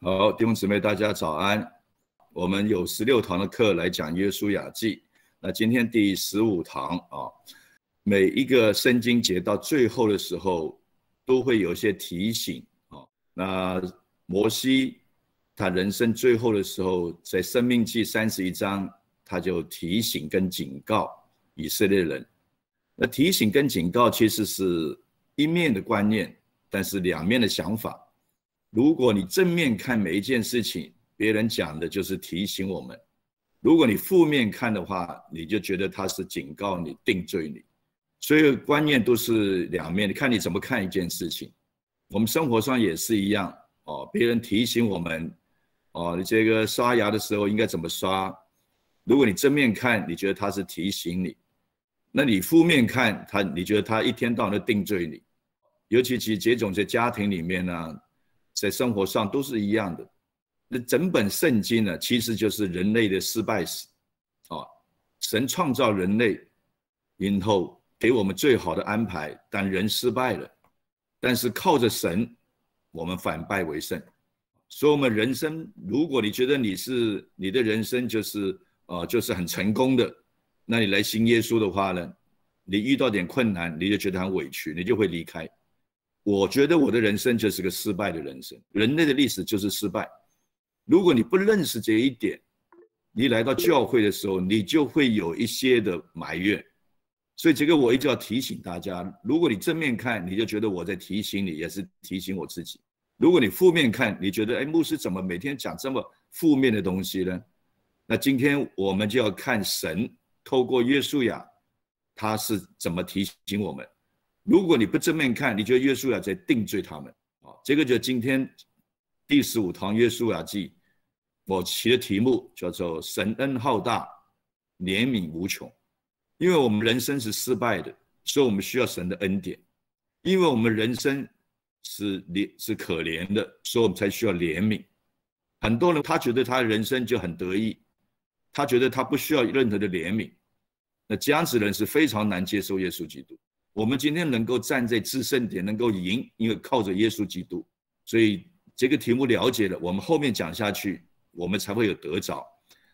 好，弟兄姊妹，大家早安。我们有十六堂的课来讲约书亚记。那今天第十五堂啊，每一个圣经节到最后的时候，都会有一些提醒啊。那摩西他人生最后的时候，在生命记三十一章，他就提醒跟警告以色列人。那提醒跟警告其实是一面的观念，但是两面的想法。如果你正面看每一件事情，别人讲的就是提醒我们；如果你负面看的话，你就觉得他是警告你、定罪你。所以观念都是两面，看你怎么看一件事情。我们生活上也是一样哦，别人提醒我们哦，你这个刷牙的时候应该怎么刷？如果你正面看，你觉得他是提醒你；那你负面看他，你觉得他一天到晚都定罪你。尤其其这种在家庭里面呢。在生活上都是一样的。那整本圣经呢，其实就是人类的失败史啊。神创造人类，然后给我们最好的安排，但人失败了。但是靠着神，我们反败为胜。所以，我们人生，如果你觉得你是你的人生就是呃就是很成功的，那你来信耶稣的话呢，你遇到点困难，你就觉得很委屈，你就会离开。我觉得我的人生就是个失败的人生，人类的历史就是失败。如果你不认识这一点，你来到教会的时候，你就会有一些的埋怨。所以这个我一直要提醒大家：如果你正面看，你就觉得我在提醒你，也是提醒我自己；如果你负面看，你觉得哎，牧师怎么每天讲这么负面的东西呢？那今天我们就要看神透过约书亚，他是怎么提醒我们。如果你不正面看，你觉得约书亚在定罪他们啊？这个就今天第十五堂约书亚记，我起的题目叫做“神恩浩大，怜悯无穷”。因为我们人生是失败的，所以我们需要神的恩典；因为我们人生是怜是可怜的，所以我们才需要怜悯。很多人他觉得他的人生就很得意，他觉得他不需要任何的怜悯，那这样子人是非常难接受耶稣基督。我们今天能够站在制胜点，能够赢，因为靠着耶稣基督。所以这个题目了解了，我们后面讲下去，我们才会有得着。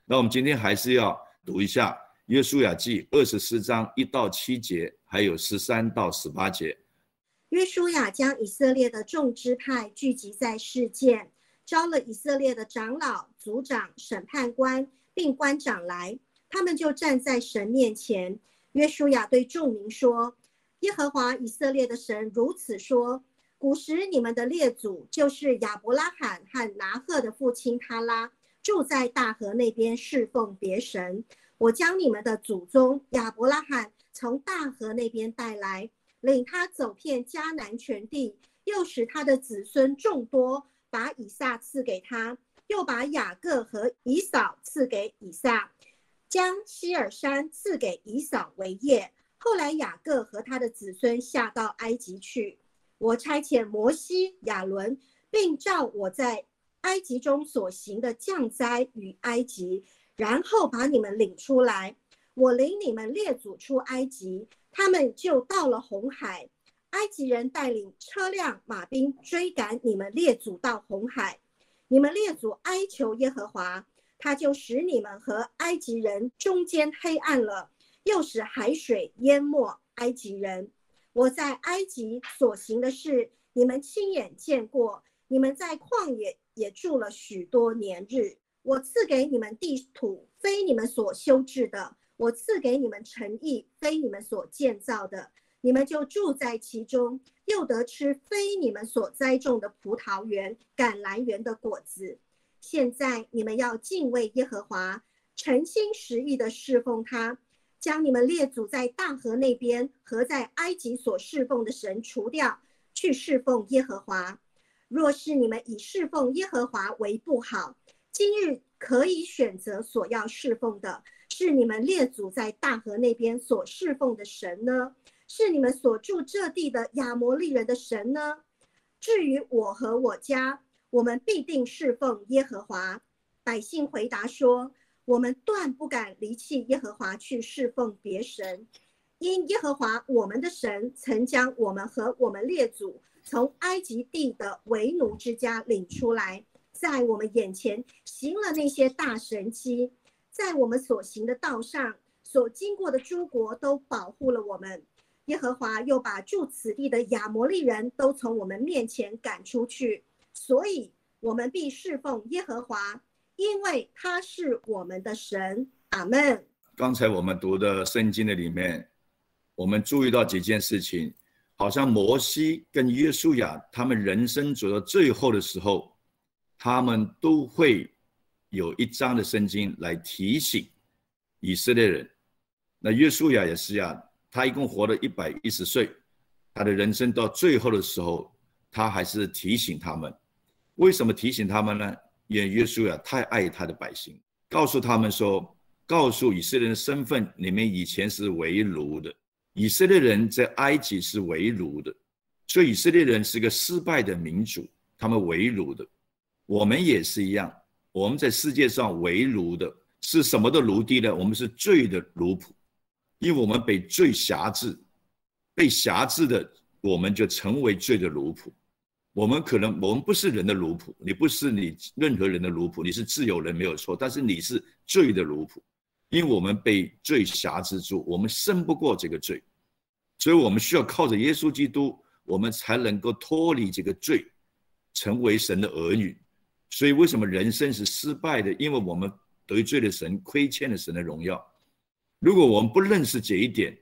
那我们今天还是要读一下《约书亚记》二十四章一到七节，还有十三到十八节。约书亚将以色列的众支派聚集在事件，招了以色列的长老、族长、审判官并官长来，他们就站在神面前。约书亚对众民说。耶和华以色列的神如此说：古时你们的列祖就是亚伯拉罕和拿赫的父亲他拉，住在大河那边侍奉别神。我将你们的祖宗亚伯拉罕从大河那边带来，领他走遍迦南全地，又使他的子孙众多，把以撒赐给他，又把雅各和以扫赐给以撒，将希尔山赐给以扫为业。后来雅各和他的子孙下到埃及去，我差遣摩西、亚伦，并照我在埃及中所行的降灾与埃及，然后把你们领出来。我领你们列祖出埃及，他们就到了红海。埃及人带领车辆、马兵追赶你们列祖到红海，你们列祖哀求耶和华，他就使你们和埃及人中间黑暗了。又使海水淹没埃及人。我在埃及所行的事，你们亲眼见过。你们在旷野也住了许多年日。我赐给你们地土，非你们所修治的；我赐给你们城邑，非你们所建造的。你们就住在其中，又得吃非你们所栽种的葡萄园、橄榄园的果子。现在你们要敬畏耶和华，诚心实意的侍奉他。将你们列祖在大河那边和在埃及所侍奉的神除掉，去侍奉耶和华。若是你们以侍奉耶和华为不好，今日可以选择所要侍奉的，是你们列祖在大河那边所侍奉的神呢，是你们所住这地的亚摩利人的神呢？至于我和我家，我们必定侍奉耶和华。百姓回答说。我们断不敢离弃耶和华去侍奉别神，因耶和华我们的神曾将我们和我们列祖从埃及地的为奴之家领出来，在我们眼前行了那些大神迹，在我们所行的道上所经过的诸国都保护了我们。耶和华又把住此地的亚摩利人都从我们面前赶出去，所以我们必侍奉耶和华，因为他是我们的神。阿门。刚才我们读的圣经的里面，我们注意到几件事情，好像摩西跟约书亚他们人生走到最后的时候，他们都会有一章的圣经来提醒以色列人。那约书亚也是呀。他一共活了一百一十岁，他的人生到最后的时候，他还是提醒他们。为什么提醒他们呢？因为约书亚太爱他的百姓，告诉他们说，告诉以色列人的身份：你们以前是为奴的，以色列人在埃及是为奴的，所以以色列人是个失败的民族，他们为奴的。我们也是一样，我们在世界上为奴的，是什么的奴隶呢？我们是罪的奴仆。因为我们被罪辖制，被辖制的，我们就成为罪的奴仆。我们可能，我们不是人的奴仆，你不是你任何人的奴仆，你是自由人没有错，但是你是罪的奴仆。因为我们被罪辖制住，我们胜不过这个罪，所以我们需要靠着耶稣基督，我们才能够脱离这个罪，成为神的儿女。所以为什么人生是失败的？因为我们得罪了神，亏欠了神的荣耀。如果我们不认识这一点，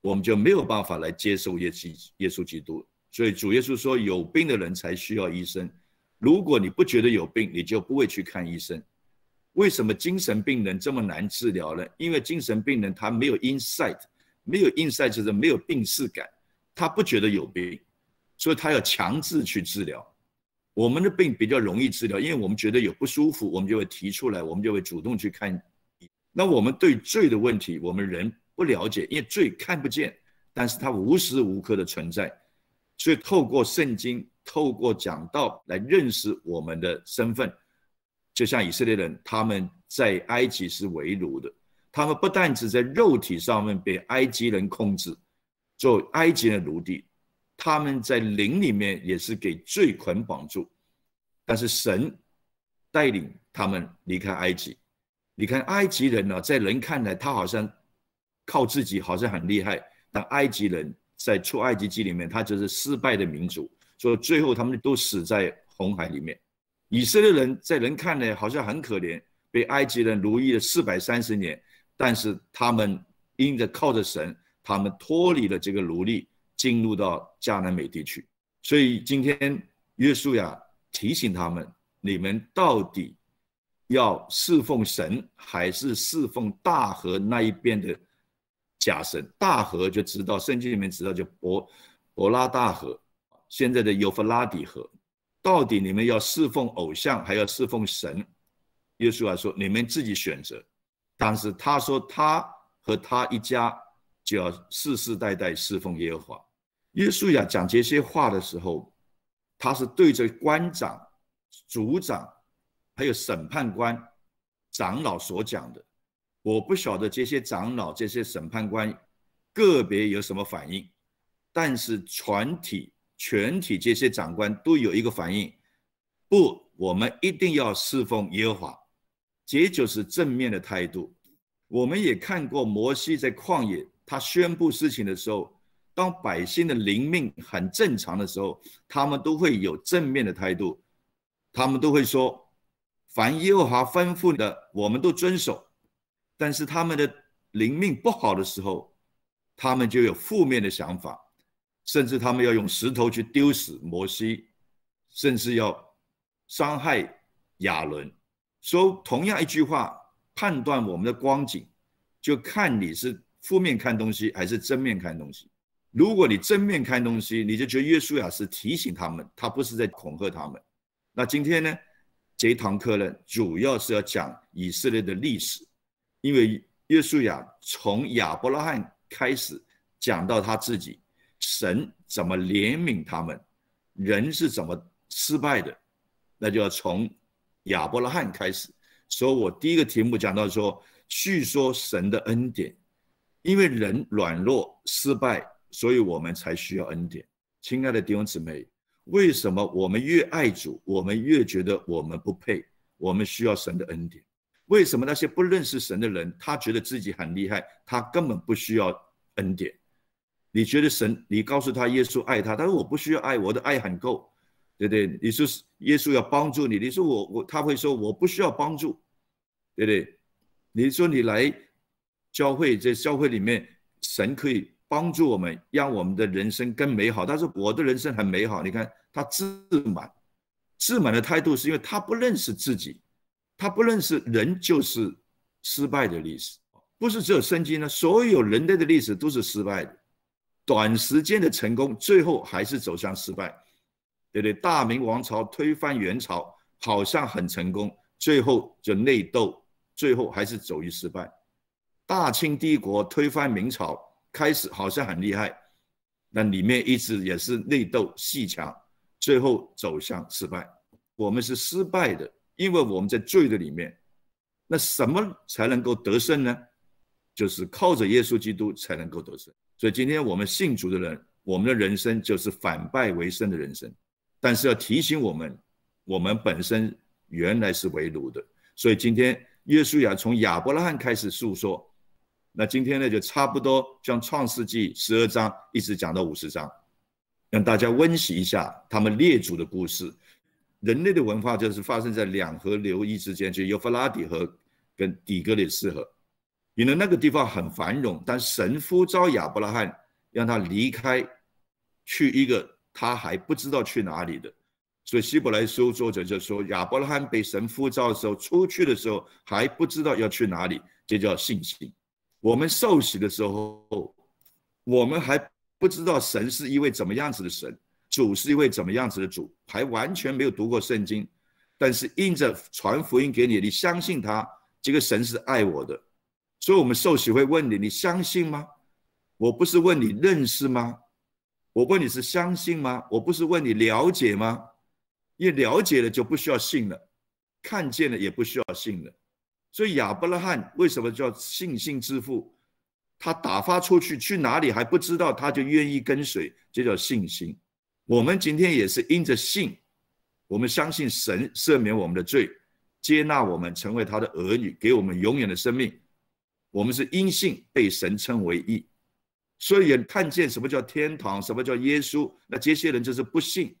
我们就没有办法来接受耶稣耶稣基督。所以主耶稣说，有病的人才需要医生。如果你不觉得有病，你就不会去看医生。为什么精神病人这么难治疗呢？因为精神病人他没有 insight，没有 insight 就是没有病视感，他不觉得有病，所以他要强制去治疗。我们的病比较容易治疗，因为我们觉得有不舒服，我们就会提出来，我们就会主动去看。那我们对罪的问题，我们人不了解，因为罪看不见，但是它无时无刻的存在，所以透过圣经，透过讲道来认识我们的身份。就像以色列人，他们在埃及是为奴的，他们不但只在肉体上面被埃及人控制，做埃及的奴隶，他们在灵里面也是给罪捆绑住。但是神带领他们离开埃及。你看埃及人呢，在人看来，他好像靠自己，好像很厉害。但埃及人在出埃及记里面，他就是失败的民族，所以最后他们都死在红海里面。以色列人在人看来好像很可怜，被埃及人奴役了四百三十年，但是他们因着靠着神，他们脱离了这个奴隶，进入到迦南美地区。所以今天约书亚提醒他们：你们到底？要侍奉神还是侍奉大河那一边的假神？大河就知道，圣经里面知道就伯伯拉大河，现在的尤弗拉底河。到底你们要侍奉偶像，还要侍奉神？耶稣啊说：“你们自己选择。”但是他说他和他一家就要世世代代侍奉耶和华。耶稣呀讲这些话的时候，他是对着官长、族长。还有审判官、长老所讲的，我不晓得这些长老、这些审判官个别有什么反应，但是全体、全体这些长官都有一个反应：不，我们一定要侍奉耶和华，这就是正面的态度。我们也看过摩西在旷野，他宣布事情的时候，当百姓的灵命很正常的时候，他们都会有正面的态度，他们都会说。凡耶和华吩咐的，我们都遵守；但是他们的灵命不好的时候，他们就有负面的想法，甚至他们要用石头去丢死摩西，甚至要伤害亚伦。说同样一句话，判断我们的光景，就看你是负面看东西还是正面看东西。如果你正面看东西，你就觉得约书亚是提醒他们，他不是在恐吓他们。那今天呢？这一堂课呢，主要是要讲以色列的历史，因为约书亚从亚伯拉罕开始讲到他自己，神怎么怜悯他们，人是怎么失败的，那就要从亚伯拉罕开始。所以我第一个题目讲到说，叙说神的恩典，因为人软弱失败，所以我们才需要恩典。亲爱的弟兄姊妹，为什么我们越爱主，我们越觉得我们不配，我们需要神的恩典？为什么那些不认识神的人，他觉得自己很厉害，他根本不需要恩典？你觉得神，你告诉他耶稣爱他，他说我不需要爱，我的爱很够，对不对？你说耶稣要帮助你，你说我我他会说我不需要帮助，对不对？你说你来教会，在教会里面，神可以帮助我们，让我们的人生更美好。他说我的人生很美好，你看他自满，自满的态度是因为他不认识自己。他不认识人就是失败的历史，不是只有圣经呢，所有人类的历史都是失败的，短时间的成功，最后还是走向失败，对不对？大明王朝推翻元朝，好像很成功，最后就内斗，最后还是走于失败。大清帝国推翻明朝，开始好像很厉害，那里面一直也是内斗戏强，最后走向失败。我们是失败的。因为我们在罪的里面，那什么才能够得胜呢？就是靠着耶稣基督才能够得胜。所以今天我们信主的人，我们的人生就是反败为胜的人生。但是要提醒我们，我们本身原来是为奴的。所以今天耶稣亚从亚伯拉罕开始诉说，那今天呢就差不多将创世纪十二章一直讲到五十章，让大家温习一下他们列祖的故事。人类的文化就是发生在两河流域之间，就幼发拉底河跟底格里斯河。因为那个地方很繁荣，但神呼召亚伯拉罕，让他离开，去一个他还不知道去哪里的。所以希伯来书作者就说，亚伯拉罕被神呼召的时候，出去的时候还不知道要去哪里，这叫信心。我们受洗的时候，我们还不知道神是一位怎么样子的神。主是一位怎么样子的主？还完全没有读过圣经，但是因着传福音给你，你相信他，这个神是爱我的，所以我们受洗会问你：你相信吗？我不是问你认识吗？我问你是相信吗？我不是问你了解吗？因为了解了就不需要信了，看见了也不需要信了。所以亚伯拉罕为什么叫信心之父？他打发出去去哪里还不知道，他就愿意跟随，这叫信心。我们今天也是因着信，我们相信神赦免我们的罪，接纳我们成为他的儿女，给我们永远的生命。我们是因信被神称为义，所以也看见什么叫天堂，什么叫耶稣。那这些人就是不信，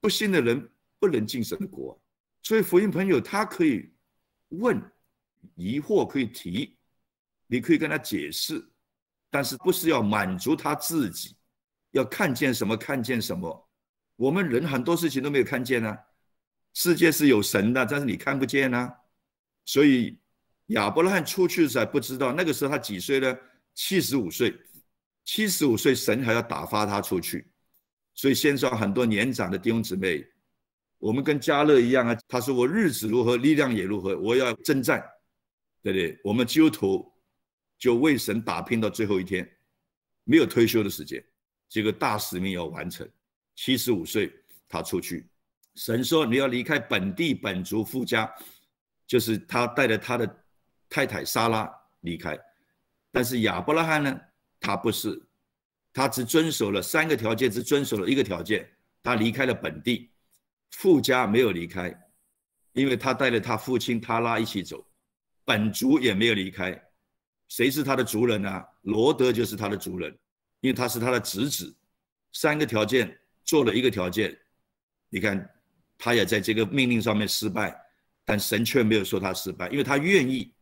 不信的人不能进神的国。所以福音朋友他可以问疑惑，可以提，你可以跟他解释，但是不是要满足他自己。要看见什么？看见什么？我们人很多事情都没有看见呢。世界是有神的，但是你看不见呢。所以亚伯拉罕出去的时候不知道，那个时候他几岁呢？七十五岁。七十五岁，神还要打发他出去。所以线上很多年长的弟兄姊妹，我们跟加勒一样啊。他说：“我日子如何，力量也如何，我要征战，对不对？”我们基督徒就为神打拼到最后一天，没有退休的时间。这个大使命要完成，七十五岁他出去，神说你要离开本地本族富家，就是他带着他的太太莎拉离开，但是亚伯拉罕呢，他不是，他只遵守了三个条件，只遵守了一个条件，他离开了本地，富家没有离开，因为他带着他父亲塔拉一起走，本族也没有离开，谁是他的族人呢？罗德就是他的族人。因为他是他的侄子，三个条件做了一个条件，你看他也在这个命令上面失败，但神却没有说他失败，因为他愿意。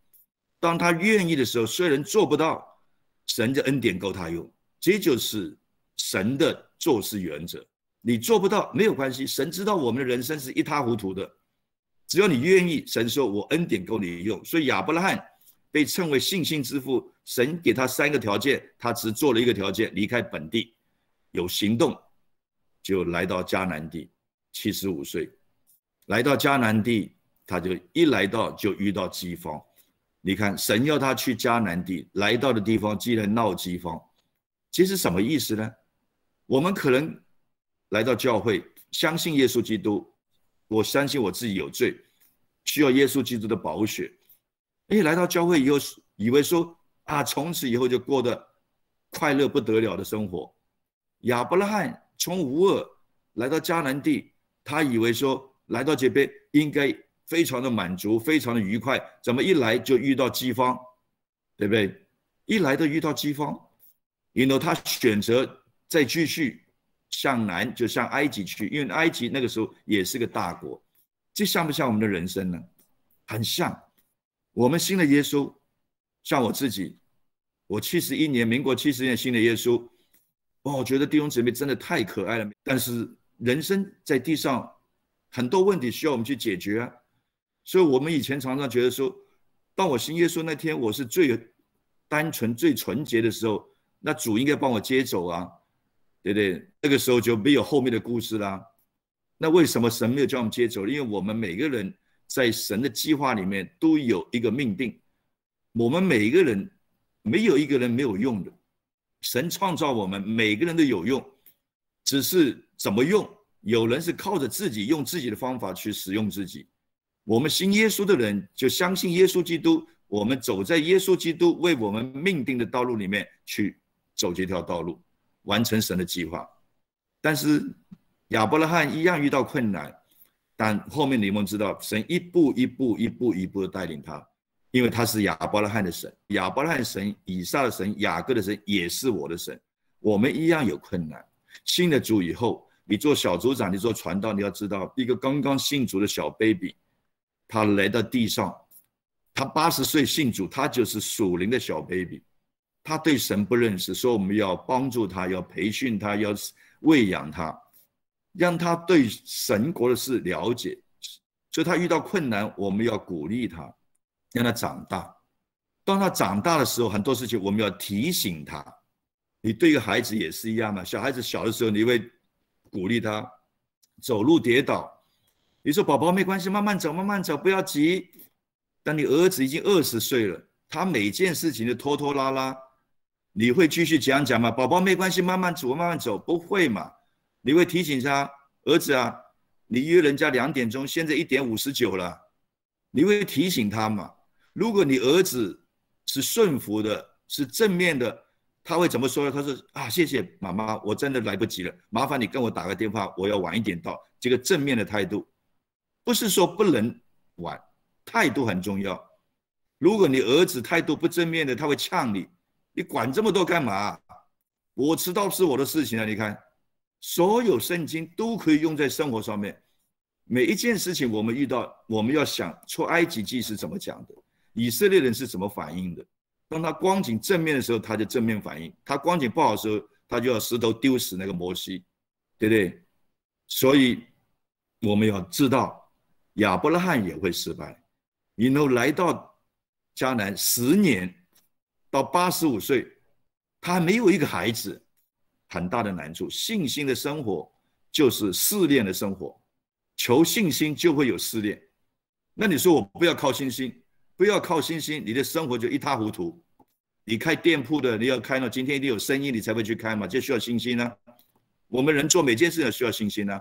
当他愿意的时候，虽然做不到，神的恩典够他用，这就是神的做事原则。你做不到没有关系，神知道我们的人生是一塌糊涂的，只要你愿意，神说我恩典够你用。所以亚伯拉罕。被称为信心之父，神给他三个条件，他只做了一个条件，离开本地，有行动，就来到迦南地。七十五岁，来到迦南地，他就一来到就遇到饥荒。你看，神要他去迦南地，来到的地方竟然闹饥荒，这是什么意思呢？我们可能来到教会，相信耶稣基督，我相信我自己有罪，需要耶稣基督的宝血。哎，来到教会以后，以为说啊，从此以后就过得快乐不得了的生活。亚伯拉罕从无二来到迦南地，他以为说来到这边应该非常的满足，非常的愉快，怎么一来就遇到饥荒，对不对？一来就遇到饥荒，然后他选择再继续向南，就向埃及去，因为埃及那个时候也是个大国。这像不像我们的人生呢？很像。我们信了耶稣，像我自己，我七十一年，民国七十年信了耶稣。哇，我觉得弟兄姊妹真的太可爱了。但是人生在地上很多问题需要我们去解决啊。所以我们以前常常觉得说，当我信耶稣那天，我是最单纯、最纯洁的时候，那主应该帮我接走啊，对不对？那个时候就没有后面的故事啦。那为什么神没有叫我们接走？因为我们每个人在神的计划里面都有一个命定，我们每一个人没有一个人没有用的。神创造我们每个人都有用，只是怎么用？有人是靠着自己用自己的方法去使用自己。我们信耶稣的人就相信耶稣基督，我们走在耶稣基督为我们命定的道路里面去走这条道路，完成神的计划。但是。亚伯拉罕一样遇到困难，但后面你们知道，神一步一步、一步一步的带领他，因为他是亚伯拉罕的神，亚伯拉罕神、以撒的神、雅各的神也是我的神。我们一样有困难。信了主以后，你做小组长，你做传道，你要知道，一个刚刚信主的小 baby，他来到地上，他八十岁信主，他就是属灵的小 baby，他对神不认识，说我们要帮助他，要培训他，要喂养他。让他对神国的事了解，所以他遇到困难，我们要鼓励他，让他长大。当他长大的时候，很多事情我们要提醒他。你对一个孩子也是一样嘛？小孩子小的时候，你会鼓励他走路跌倒，你说宝宝没关系，慢慢走，慢慢走，不要急。但你儿子已经二十岁了，他每件事情都拖拖拉拉，你会继续讲讲吗？宝宝没关系，慢慢走，慢慢走，不会嘛？你会提醒他儿子啊，你约人家两点钟，现在一点五十九了，你会提醒他嘛？如果你儿子是顺服的，是正面的，他会怎么说呢？他说啊，谢谢妈妈，我真的来不及了，麻烦你跟我打个电话，我要晚一点到。这个正面的态度，不是说不能晚，态度很重要。如果你儿子态度不正面的，他会呛你，你管这么多干嘛？我迟到是我的事情啊，你看。所有圣经都可以用在生活上面，每一件事情我们遇到，我们要想出埃及记是怎么讲的，以色列人是怎么反应的。当他光景正面的时候，他就正面反应；他光景不好的时候，他就要石头丢死那个摩西，对不对？所以我们要知道，亚伯拉罕也会失败，然后来到迦南十年，到八十五岁，他还没有一个孩子。很大的难处，信心的生活就是试炼的生活，求信心就会有试炼。那你说我不要靠信心，不要靠信心，你的生活就一塌糊涂。你开店铺的，你要开呢，今天一定有生意，你才会去开嘛，这需要信心呢。我们人做每件事情需要信心呢。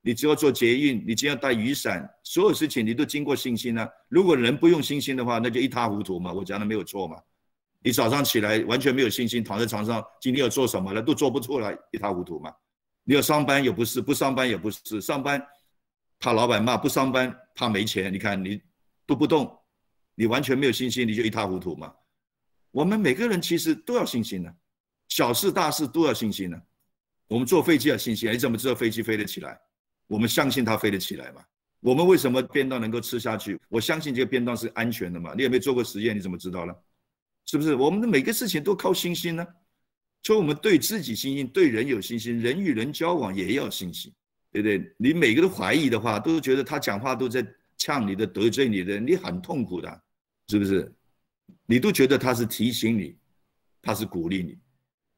你只要做捷运，你只要带雨伞，所有事情你都经过信心呢。如果人不用信心的话，那就一塌糊涂嘛。我讲的没有错嘛。你早上起来完全没有信心，躺在床上，今天要做什么了都做不出来，一塌糊涂嘛。你要上班也不是，不上班也不是，上班怕老板骂，不上班怕没钱。你看你都不动，你完全没有信心，你就一塌糊涂嘛。我们每个人其实都要信心的，小事大事都要信心的。我们坐飞机要信心，你怎么知道飞机飞得起来？我们相信它飞得起来嘛。我们为什么便当能够吃下去？我相信这个便当是安全的嘛。你有没有做过实验？你怎么知道了？是不是我们的每个事情都靠信心呢？所以我们对自己信心，对人有信心，人与人交往也要信心，对不对？你每个都怀疑的话，都觉得他讲话都在呛你的、得罪你的，你很痛苦的，是不是？你都觉得他是提醒你，他是鼓励你。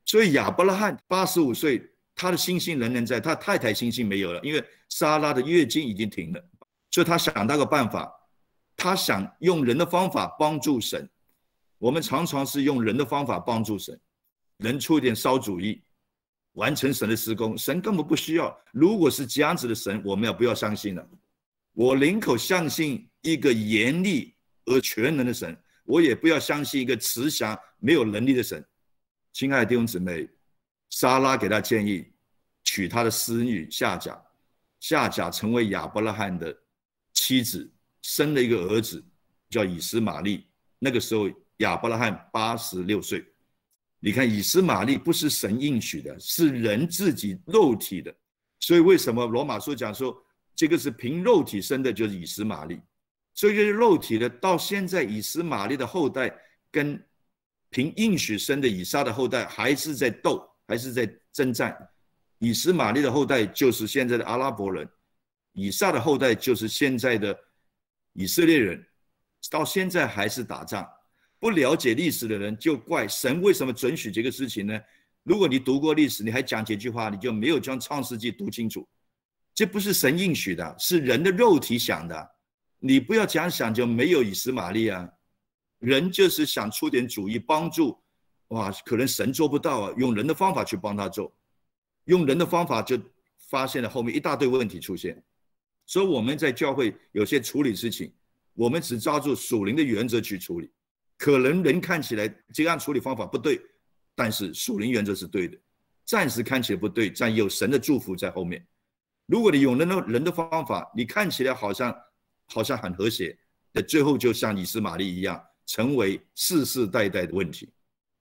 所以亚伯拉罕八十五岁，他的信心仍然在，他太太信心没有了，因为莎拉的月经已经停了，所以他想到个办法，他想用人的方法帮助神。我们常常是用人的方法帮助神，人出一点馊主意，完成神的施工，神根本不需要。如果是这样子的神，我们要不要相信了？我宁可相信一个严厉而全能的神，我也不要相信一个慈祥没有能力的神。亲爱的弟兄姊妹，莎拉给他建议，娶他的私女夏甲，夏甲成为亚伯拉罕的妻子，生了一个儿子，叫以斯玛利。那个时候亚伯拉罕八十六岁。你看以斯玛利不是神应许的，是人自己肉体的。所以为什么罗马书讲说这个是凭肉体生的，就是以斯玛利。所以就是肉体的，到现在以斯玛利的后代跟凭应许生的以撒的后代还是在斗，还是在征战。以斯玛利的后代就是现在的阿拉伯人，以撒的后代就是现在的以色列人，到现在还是打仗。不了解历史的人就怪神为什么准许这个事情呢？如果你读过历史，你还讲几句话，你就没有将创世纪读清楚。这不是神应许的，是人的肉体想的。你不要讲想就没有以斯玛利啊，人就是想出点主意帮助，哇，可能神做不到啊，用人的方法去帮他做。用人的方法就发现了后面一大堆问题出现，所以我们在教会有些处理事情，我们只抓住属灵的原则去处理。可能人看起来这样处理方法不对，但是属灵原则是对的。暂时看起来不对，但有神的祝福在后面。如果你用人的人的方法，你看起来好像好像很和谐，那最后就像以斯玛利一样，成为世世代代的问题。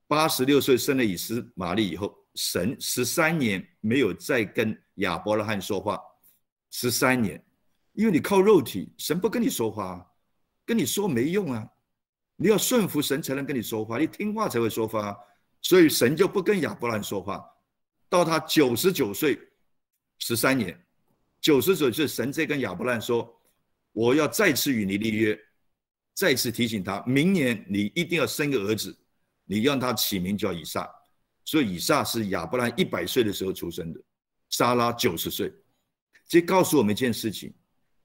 八十六岁生了以斯玛利以后。神十三年没有再跟亚伯拉罕说话，十三年，因为你靠肉体，神不跟你说话，跟你说没用啊，你要顺服神才能跟你说话，你听话才会说话，所以神就不跟亚伯拉罕说话。到他九十九岁，十三年，九十九岁，神在跟亚伯拉罕说：“我要再次与你立约，再次提醒他，明年你一定要生个儿子，你让他起名叫以撒。”所以以撒是亚伯兰一百岁的时候出生的，莎拉九十岁，这告诉我们一件事情：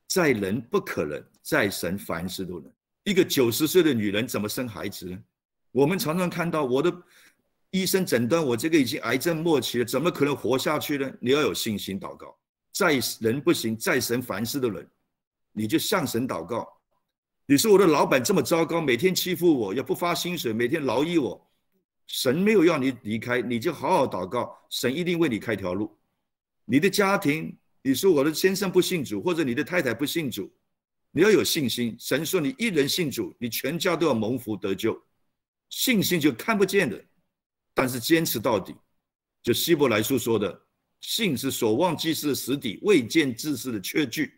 在人不可能，在神凡事都能。一个九十岁的女人怎么生孩子呢？我们常常看到我的医生诊断我这个已经癌症末期了，怎么可能活下去呢？你要有信心祷告，在人不行，在神凡事的人，你就向神祷告。你说我的老板这么糟糕，每天欺负我，也不发薪水，每天劳役我。神没有要你离开，你就好好祷告，神一定为你开条路。你的家庭，你说我的先生不信主，或者你的太太不信主，你要有信心。神说你一人信主，你全家都要蒙福得救。信心就看不见的，但是坚持到底。就希伯来书说的，信是所望之事的实底，未见之事的确据。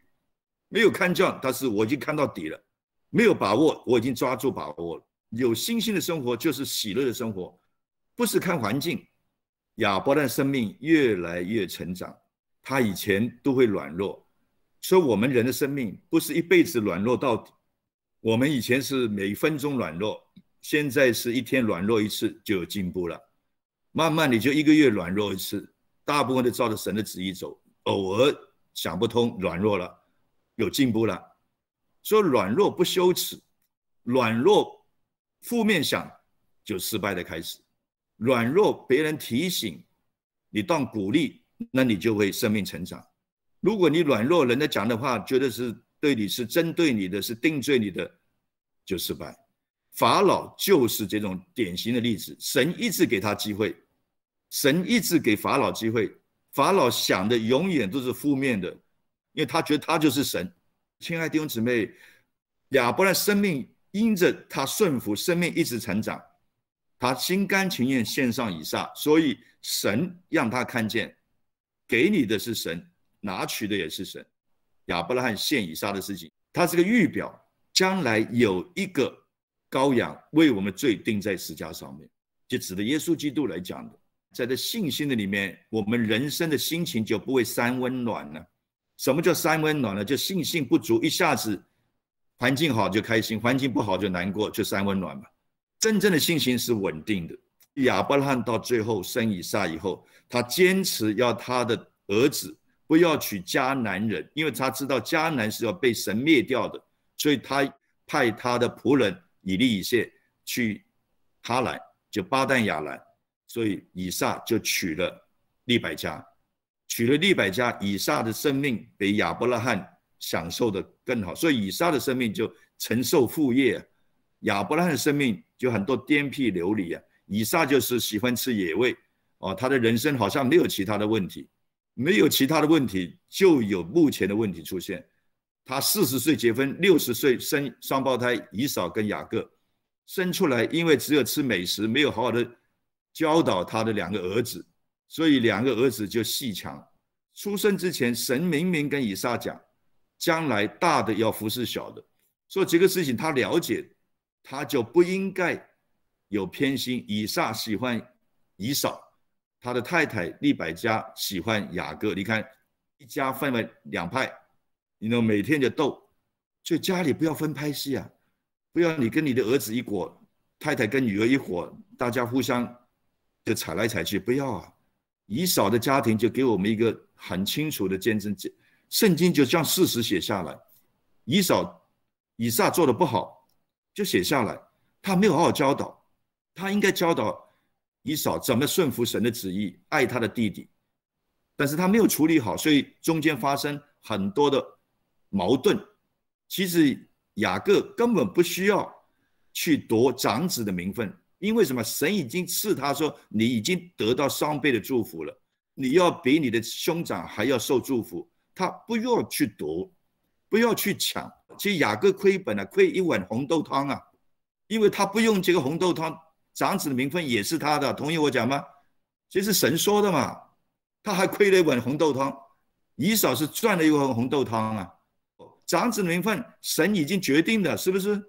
没有看见，但是我已经看到底了。没有把握，我已经抓住把握了。有信心的生活就是喜乐的生活，不是看环境。亚伯的生命越来越成长，他以前都会软弱，所以我们人的生命不是一辈子软弱到底。我们以前是每分钟软弱，现在是一天软弱一次就有进步了。慢慢你就一个月软弱一次，大部分都照着神的旨意走。偶尔想不通软弱了，有进步了。说软弱不羞耻，软弱。负面想就失败的开始，软弱别人提醒你当鼓励，那你就会生命成长。如果你软弱，人家讲的话觉得是对你是针对你的是定罪你的，就失败。法老就是这种典型的例子，神一直给他机会，神一直给法老机会，法老想的永远都是负面的，因为他觉得他就是神。亲爱的弟兄姊妹，亚伯拉生命。因着他顺服，生命一直成长，他心甘情愿献上以撒，所以神让他看见，给你的是神，拿取的也是神。亚伯拉罕献以撒的事情，他是个预表，将来有一个羔羊为我们罪定在十架上面，就指的耶稣基督来讲的。在这信心的里面，我们人生的心情就不会三温暖了。什么叫三温暖呢？就信心不足，一下子。环境好就开心，环境不好就难过，就三温暖嘛。真正的信心是稳定的。亚伯拉罕到最后生以撒以后，他坚持要他的儿子不要娶迦南人，因为他知道迦南是要被神灭掉的，所以他派他的仆人以利以谢去哈兰，就巴旦亚兰，所以以撒就娶了利百加，娶了利百加，以撒的生命比亚伯拉罕。享受的更好，所以以撒的生命就承受父业，亚伯拉罕的生命就很多颠沛流离啊。以撒就是喜欢吃野味，哦，他的人生好像没有其他的问题。没有其他的问题，就有目前的问题出现。他四十岁结婚，六十岁生双胞胎以扫跟雅各，生出来因为只有吃美食，没有好好的教导他的两个儿子，所以两个儿子就戏强。出生之前，神明明跟以撒讲，将来大的要服侍小的，所以这个事情他了解，他就不应该有偏心。以撒喜欢以扫。他的太太利百加喜欢雅各，你看一家分为两派，你呢每天就斗，所以家里不要分派系啊，不要你跟你的儿子一伙，太太跟女儿一伙，大家互相就踩来踩去，不要啊。以扫的家庭就给我们一个很清楚的见证，圣经就将事实写下来。以扫以撒做的不好，就写下来，他没有好好教导，他应该教导。以扫怎么顺服神的旨意，爱他的弟弟，但是他没有处理好，所以中间发生很多的矛盾。其实雅各根本不需要去夺长子的名分，因为什么？神已经赐他说，你已经得到双倍的祝福了，你要比你的兄长还要受祝福。他不要去夺，不要去抢。其实雅各亏本了，亏一碗红豆汤啊，因为他不用这个红豆汤。长子的名分也是他的，同意我讲吗？其实神说的嘛，他还亏了一碗红豆汤，以扫是赚了一碗红豆汤啊。长子的名分，神已经决定的，是不是？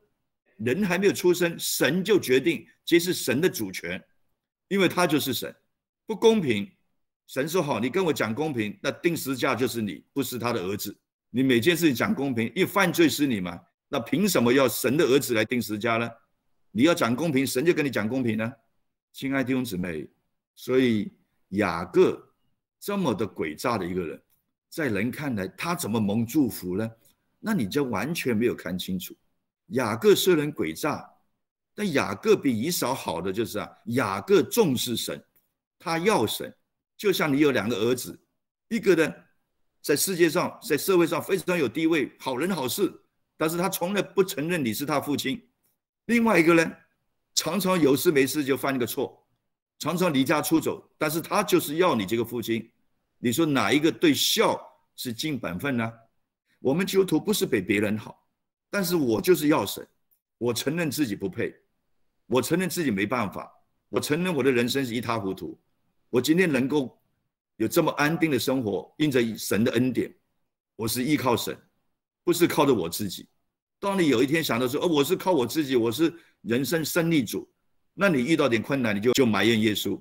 人还没有出生，神就决定，这是神的主权，因为他就是神，不公平。神说好，你跟我讲公平，那定时价就是你，不是他的儿子。你每件事情讲公平，因为犯罪是你嘛，那凭什么要神的儿子来定时价呢？你要讲公平，神就跟你讲公平呢，亲爱的弟兄姊妹。所以雅各这么的诡诈的一个人，在人看来，他怎么蒙祝福呢？那你就完全没有看清楚。雅各虽然诡诈，但雅各比以扫好的就是啊，雅各重视神，他要神。就像你有两个儿子，一个呢在世界上、在社会上非常有地位，好人好事，但是他从来不承认你是他父亲。另外一个呢，常常有事没事就犯一个错，常常离家出走，但是他就是要你这个父亲，你说哪一个对孝是尽本分呢？我们基督徒不是比别人好，但是我就是要神，我承认自己不配，我承认自己没办法，我承认我的人生是一塌糊涂，我今天能够有这么安定的生活，因着神的恩典，我是依靠神，不是靠着我自己。当你有一天想到说，哦，我是靠我自己，我是人生胜利主，那你遇到点困难，你就就埋怨耶稣，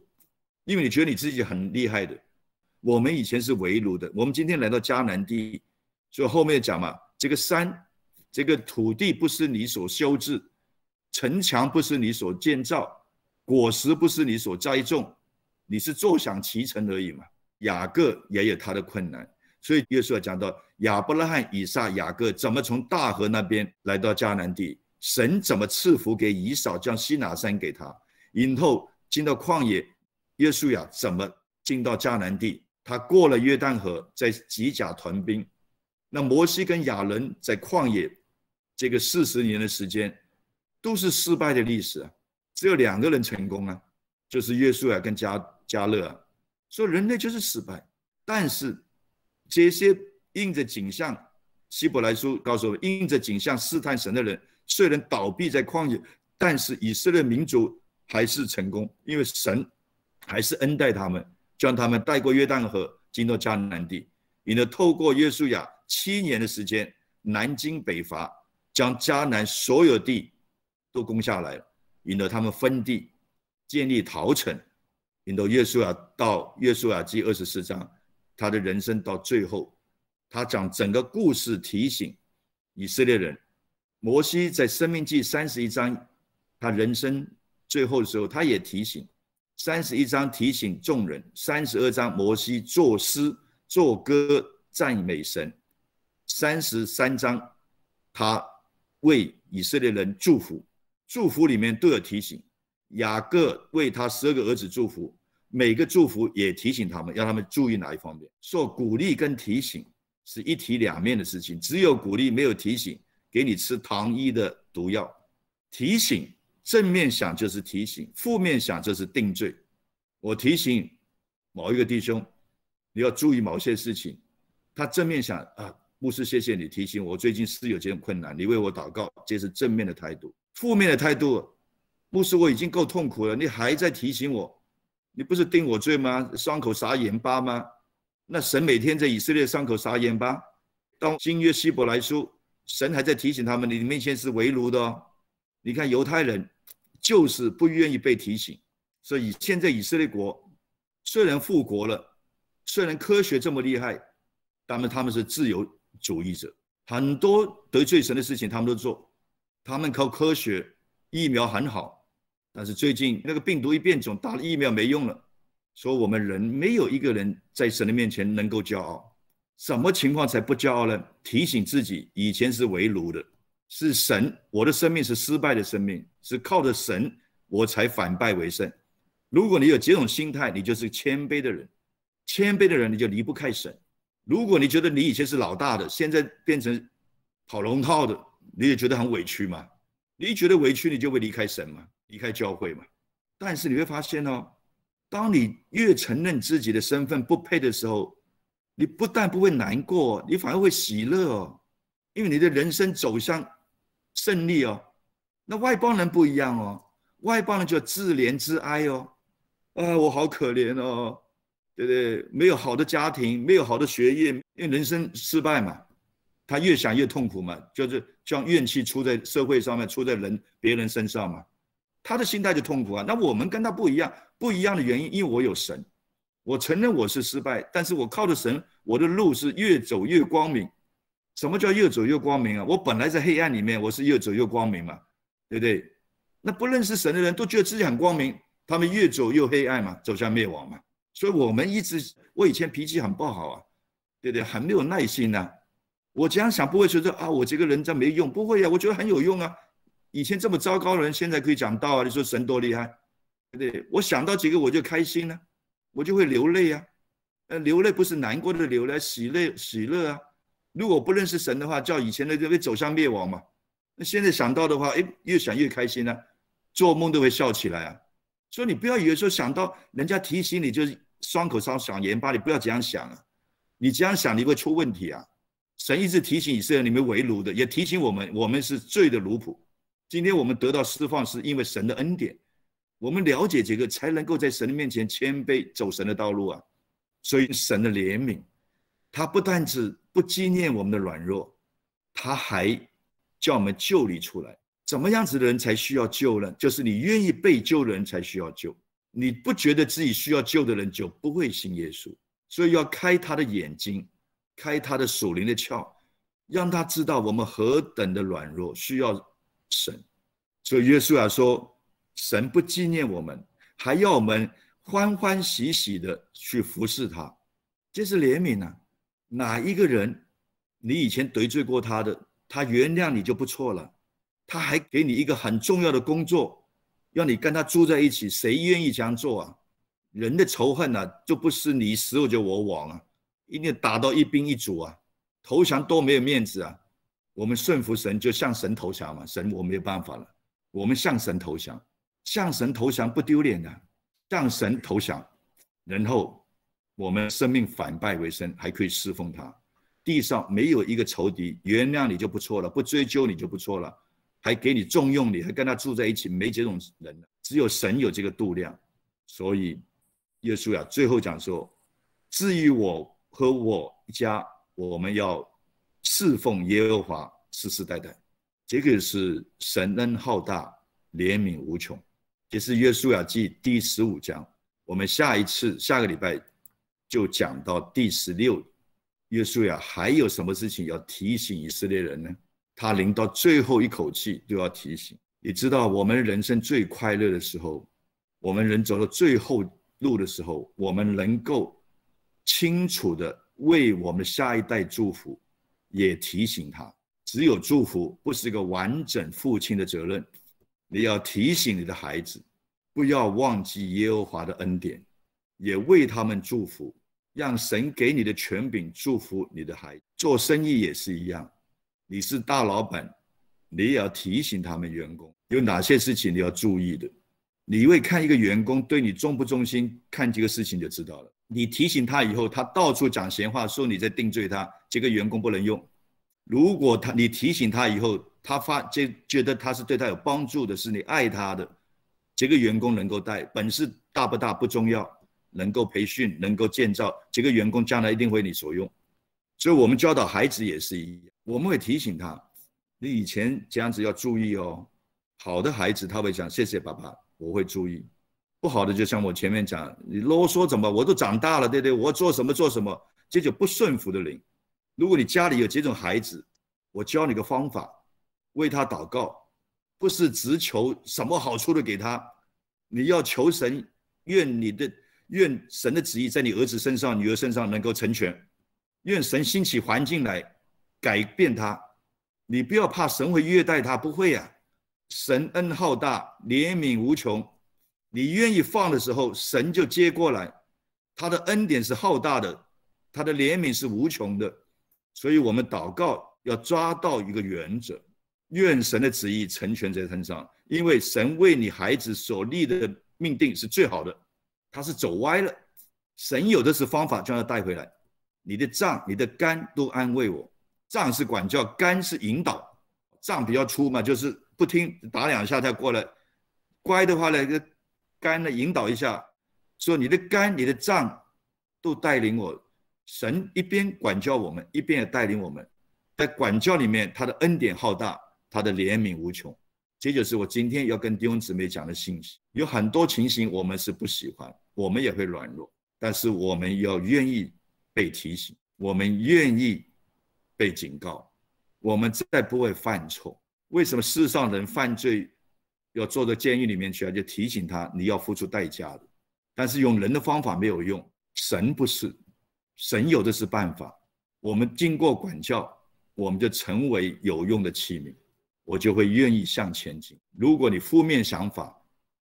因为你觉得你自己很厉害的。我们以前是围炉的，我们今天来到迦南地，所以后面讲嘛，这个山，这个土地不是你所修治，城墙不是你所建造，果实不是你所栽种，你是坐享其成而已嘛。雅各也有他的困难。所以耶稣讲到亚伯拉罕、以撒、雅各怎么从大河那边来到迦南地，神怎么赐福给以扫，将西拿山给他，以后进到旷野，耶稣呀怎么进到迦南地？他过了约旦河，在吉甲屯兵。那摩西跟亚伦在旷野这个四十年的时间，都是失败的历史啊，只有两个人成功啊，就是约书亚跟加加勒啊。说人类就是失败，但是。这些印着景象，希伯来书告诉我们，印着景象试探神的人，虽然倒闭在旷野，但是以色列民族还是成功，因为神还是恩待他们，将他们带过约旦河，进到迦南地，引得透过约书亚七年的时间，南京北伐，将迦南所有地都攻下来了，引得他们分地，建立陶城，引得约书亚到约书亚记二十四章。他的人生到最后，他讲整个故事提醒以色列人，摩西在生命记三十一章，他人生最后的时候，他也提醒三十一章提醒众人，三十二章摩西作诗作歌赞美神，三十三章他为以色列人祝福，祝福里面都有提醒，雅各为他十二个儿子祝福。每个祝福也提醒他们，要他们注意哪一方面。说鼓励跟提醒是一体两面的事情，只有鼓励没有提醒，给你吃糖衣的毒药。提醒正面想就是提醒，负面想就是定罪。我提醒某一个弟兄，你要注意某些事情。他正面想啊，牧师，谢谢你提醒我，最近是有这种困难，你为我祷告，这是正面的态度。负面的态度，牧师，我已经够痛苦了，你还在提醒我，你不是定我罪吗？伤口撒盐巴吗？那神每天在以色列伤口撒盐巴，到新约希伯来书，神还在提醒他们，你面前是为奴的哦。你看犹太人就是不愿意被提醒，所以现在以色列国虽然复国了，虽然科学这么厉害。他们他们是自由主义者，很多得罪神的事情他们都做，他们靠科学，疫苗很好，但是最近那个病毒一变种，打了疫苗没用了，说我们人没有一个人在神的面前能够骄傲，什么情况才不骄傲呢？提醒自己以前是为奴的，是神，我的生命是失败的生命，是靠着神我才反败为胜。如果你有这种心态，你就是谦卑的人，谦卑的人你就离不开神。如果你觉得你以前是老大的，现在变成跑龙套的，你也觉得很委屈吗？你觉得委屈，你就会离开神嘛，离开教会嘛。但是你会发现哦，当你越承认自己的身份不配的时候，你不但不会难过，你反而会喜乐哦，因为你的人生走向胜利哦。那外邦人不一样哦，外邦人就自怜自哀哦，啊，我好可怜哦。对不对？没有好的家庭，没有好的学业，因为人生失败嘛，他越想越痛苦嘛，就是将怨气出在社会上面，出在人别人身上嘛，他的心态就痛苦啊。那我们跟他不一样，不一样的原因，因为我有神，我承认我是失败，但是我靠着神，我的路是越走越光明。什么叫越走越光明啊？我本来在黑暗里面，我是越走越光明嘛，对不对？那不认识神的人都觉得自己很光明，他们越走越黑暗嘛，走向灭亡嘛。所以，我们一直，我以前脾气很不好啊，对不对？很没有耐心呐。我这样想，不会觉得啊，我这个人真没用，不会呀，我觉得很有用啊。以前这么糟糕的人，现在可以讲道啊。你说神多厉害，对不对？我想到几个我就开心呢，我就会流泪啊。呃，流泪不是难过的流泪，喜乐喜乐啊。如果不认识神的话，叫以前的就会走向灭亡嘛。那现在想到的话，哎，越想越开心啊，做梦都会笑起来啊。所以你不要以为说想到人家提醒你就是。双口烧想盐巴，你不要这样想啊！你这样想，你会出问题啊！神一直提醒以色列你们为奴的，也提醒我们，我们是罪的奴仆。今天我们得到释放，是因为神的恩典。我们了解这个，才能够在神的面前谦卑，走神的道路啊！所以神的怜悯，他不但只不纪念我们的软弱，他还叫我们救你出来。怎么样子的人才需要救呢？就是你愿意被救的人才需要救。你不觉得自己需要救的人就不会信耶稣，所以要开他的眼睛，开他的属灵的窍，让他知道我们何等的软弱，需要神。所以约书亚说：“神不纪念我们，还要我们欢欢喜喜的去服侍他。”这是怜悯啊！哪一个人你以前得罪过他的，他原谅你就不错了，他还给你一个很重要的工作。要你跟他住在一起，谁愿意这样做啊？人的仇恨呢，就不是你死我就我亡啊，一定打到一兵一卒啊，投降多没有面子啊！我们顺服神，就向神投降嘛，神我没有办法了，我们向神投降，向神投降不丢脸的，向神投降，然后我们生命反败为胜，还可以侍奉他。地上没有一个仇敌，原谅你就不错了，不追究你就不错了。还给你重用你，还跟他住在一起，没这种人只有神有这个度量。所以，耶稣呀，最后讲说：“至于我和我家，我们要侍奉耶和华，世世代代。”这个是神恩浩大，怜悯无穷。这是约书亚记第十五章。我们下一次下个礼拜就讲到第十六。约书亚还有什么事情要提醒以色列人呢？他临到最后一口气，都要提醒你知道，我们人生最快乐的时候，我们人走到最后路的时候，我们能够清楚的为我们下一代祝福，也提醒他，只有祝福不是一个完整父亲的责任，你要提醒你的孩子，不要忘记耶和华的恩典，也为他们祝福，让神给你的权柄祝福你的孩子。做生意也是一样。你是大老板，你也要提醒他们员工有哪些事情你要注意的。你会看一个员工对你忠不忠心，看这个事情就知道了。你提醒他以后，他到处讲闲话，说你在定罪他，这个员工不能用。如果他你提醒他以后，他发觉觉得他是对他有帮助的，是你爱他的，这个员工能够带，本事大不大不重要，能够培训，能够建造，这个员工将来一定为你所用。所以我们教导孩子也是一样，我们会提醒他，你以前这样子要注意哦。好的孩子他会讲谢谢爸爸，我会注意。不好的就像我前面讲，你啰嗦怎么？我都长大了，对不对？我做什么做什么，这就不顺服的灵。如果你家里有这种孩子，我教你个方法，为他祷告，不是只求什么好处都给他，你要求神，愿你的愿神的旨意在你儿子身上、女儿身上能够成全，愿神兴起环境来改变他。你不要怕神会虐待他，不会呀。神恩浩大，怜悯无穷。你愿意放的时候，神就接过来。他的恩典是浩大的，他的怜悯是无穷的。所以，我们祷告要抓到一个原则：愿神的旨意成全在身上。因为神为你孩子所立的命定是最好的。他是走歪了，神有的是方法，将他带回来。你的杖、你的肝都安慰我。杖是管教，肝是引导。杖比较粗嘛，就是不听打两下再过来。乖的话呢，肝呢引导一下，说你的肝、你的脏都带领我。神一边管教我们，一边也带领我们。在管教里面，他的恩典浩大，他的怜悯无穷。这就是我今天要跟弟兄姊妹讲的信息。有很多情形我们是不喜欢，我们也会软弱，但是我们要愿意被提醒，我们愿意被警告。我们再不会犯错。为什么世上人犯罪要坐到监狱里面去啊？就提醒他你要付出代价的。但是用人的方法没有用，神不是，神有的是办法。我们经过管教，我们就成为有用的器皿，我就会愿意向前进。如果你负面想法，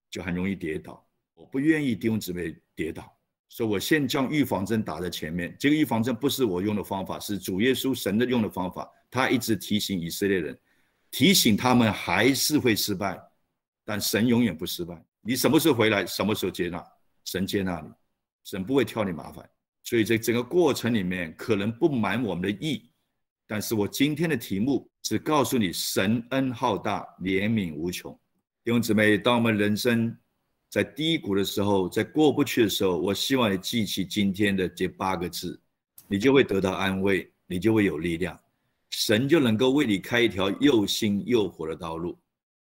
就很容易跌倒。我不愿意弟兄姊妹跌倒。所以我先将预防针打在前面。这个预防针不是我用的方法，是主耶稣神的用的方法。他一直提醒以色列人，提醒他们还是会失败，但神永远不失败。你什么时候回来，什么时候接纳，神接纳你，神不会挑你麻烦。所以在整个过程里面，可能不满我们的意，但是我今天的题目只告诉你，神恩浩大，怜悯无穷。弟兄姊妹，当我们人生。在低谷的时候，在过不去的时候，我希望你记起今天的这八个字，你就会得到安慰，你就会有力量，神就能够为你开一条又新又活的道路。